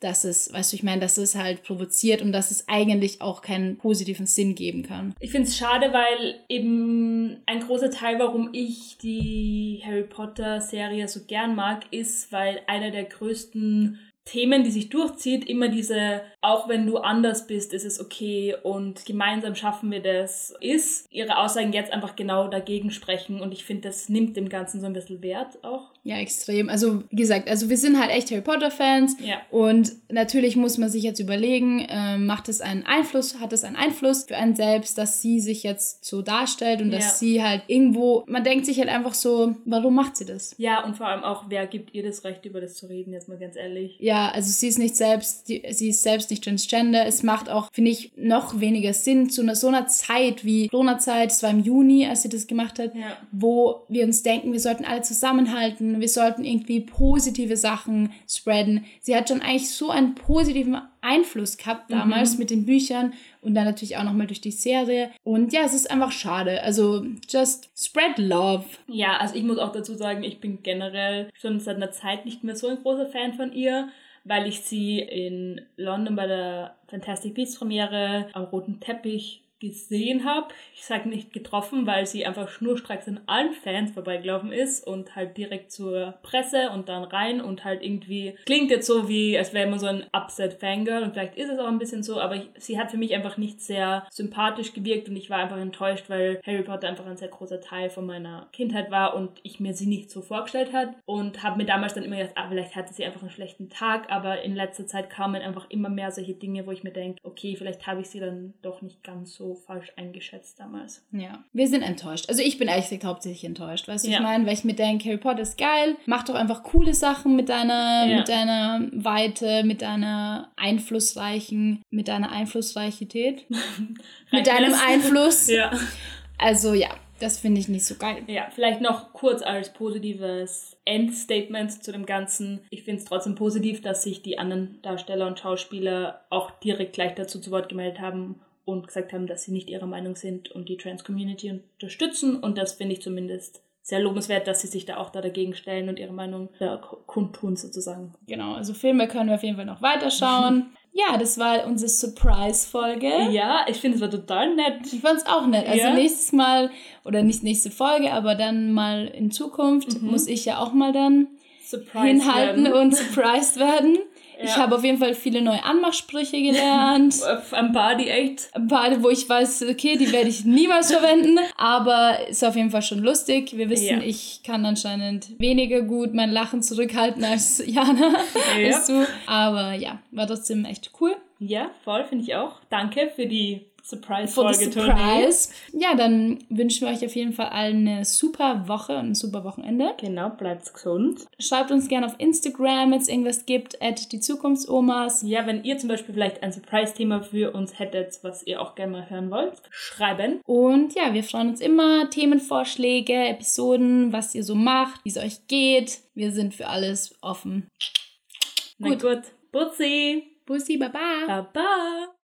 dass es, weißt du, ich meine, dass es halt provoziert und dass es eigentlich auch keinen positiven Sinn geben kann. Ich finde es schade, weil eben ein großer Teil, warum ich die Harry Potter Serie so gern mag, ist, weil einer der größten Themen, die sich durchzieht, immer diese, auch wenn du anders bist, ist es okay und gemeinsam schaffen wir das, ist ihre Aussagen jetzt einfach genau dagegen sprechen und ich finde, das nimmt dem Ganzen so ein bisschen Wert auch. Ja, extrem. Also, wie gesagt, also wir sind halt echt Harry Potter-Fans. Ja. Und natürlich muss man sich jetzt überlegen, ähm, macht es einen Einfluss, hat es einen Einfluss für einen selbst, dass sie sich jetzt so darstellt und Ja. dass sie halt irgendwo, man denkt sich halt einfach so, warum macht sie das? Ja, und vor allem auch, wer gibt ihr das Recht, über das zu reden, jetzt mal ganz ehrlich. Ja, also sie ist nicht selbst, die, sie ist selbst nicht transgender. Es macht auch, finde ich, noch weniger Sinn zu einer, so einer Zeit wie Corona-Zeit, es war im Juni, als sie das gemacht hat, Ja. wo wir uns denken, wir sollten alle zusammenhalten, wir sollten irgendwie positive Sachen spreaden. Sie hat schon eigentlich so einen positiven Einfluss gehabt damals mit den Büchern und dann natürlich auch nochmal durch die Serie. Und ja, es ist einfach schade. Also, just spread love. Ja, also ich muss auch dazu sagen, ich bin generell schon seit einer Zeit nicht mehr so ein großer Fan von ihr, weil ich sie in London bei der Fantastic Beasts Premiere am roten Teppich gesehen habe. Ich sage nicht getroffen, weil sie einfach schnurstracks an allen Fans vorbeigelaufen ist und halt direkt zur Presse und dann rein und halt irgendwie klingt jetzt so wie, als wäre man so ein Upset Fangirl und vielleicht ist es auch ein bisschen so, aber ich, sie hat für mich einfach nicht sehr sympathisch gewirkt und ich war einfach enttäuscht, weil Harry Potter einfach ein sehr großer Teil von meiner Kindheit war und ich mir sie nicht so vorgestellt hat und habe mir damals dann immer gedacht, ah, vielleicht hatte sie einfach einen schlechten Tag, aber in letzter Zeit kamen einfach immer mehr solche Dinge, wo ich mir denke, okay, vielleicht habe ich sie dann doch nicht ganz so falsch eingeschätzt damals. Ja. Wir sind enttäuscht. Also ich bin ehrlich gesagt hauptsächlich enttäuscht. Weißt du, Ja. ich meine, weil ich mir denke, Harry Potter ist geil, mach doch einfach coole Sachen mit deiner, Ja. mit deiner Weite, mit deiner einflussreichen, mit deiner Einflussreichität, [laughs] mit deinem Einfluss. Ja. Also ja, das finde ich nicht so geil. Ja, vielleicht noch kurz als positives Endstatement zu dem Ganzen. Ich finde es trotzdem positiv, dass sich die anderen Darsteller und Schauspieler auch direkt gleich dazu zu Wort gemeldet haben und gesagt haben, dass sie nicht ihrer Meinung sind und die Trans-Community unterstützen. Und das finde ich zumindest sehr lobenswert, dass sie sich da auch da dagegen stellen und ihre Meinung da kundtun sozusagen. Genau, also Filme können wir auf jeden Fall noch weiterschauen. [laughs] ja, das war unsere Surprise-Folge. Ja, ich finde es war total nett. Ich fand es auch nett. Also Ja. nächstes Mal, oder nicht nächste Folge, aber dann mal in Zukunft Mhm. muss ich ja auch mal dann Surprise hinhalten werden. und surprised werden. [laughs] Ich habe auf jeden Fall viele neue Anmachsprüche gelernt. Äh, Am Party echt. Ein paar, wo ich weiß, okay, die werde ich niemals verwenden, aber ist auf jeden Fall schon lustig. Wir wissen, ich kann anscheinend weniger gut mein Lachen zurückhalten als [laughs] Jana, Ja. als du. Aber ja, war trotzdem echt cool. Ja, voll, finde ich auch. Danke für die Surprise-Folge, surprise. Ja, dann wünschen wir euch auf jeden Fall allen eine super Woche und ein super Wochenende. Genau, bleibt gesund. Schreibt uns gerne auf Instagram, wenn es irgendwas gibt, at die Zukunftsomas. Ja, wenn ihr zum Beispiel vielleicht ein Surprise-Thema für uns hättet, was ihr auch gerne mal hören wollt, schreiben. Und ja, wir freuen uns immer. Themenvorschläge, Episoden, was ihr so macht, wie es euch geht. Wir sind für alles offen. Na Gut. gut. Bussi. Bussi, baba. Baba.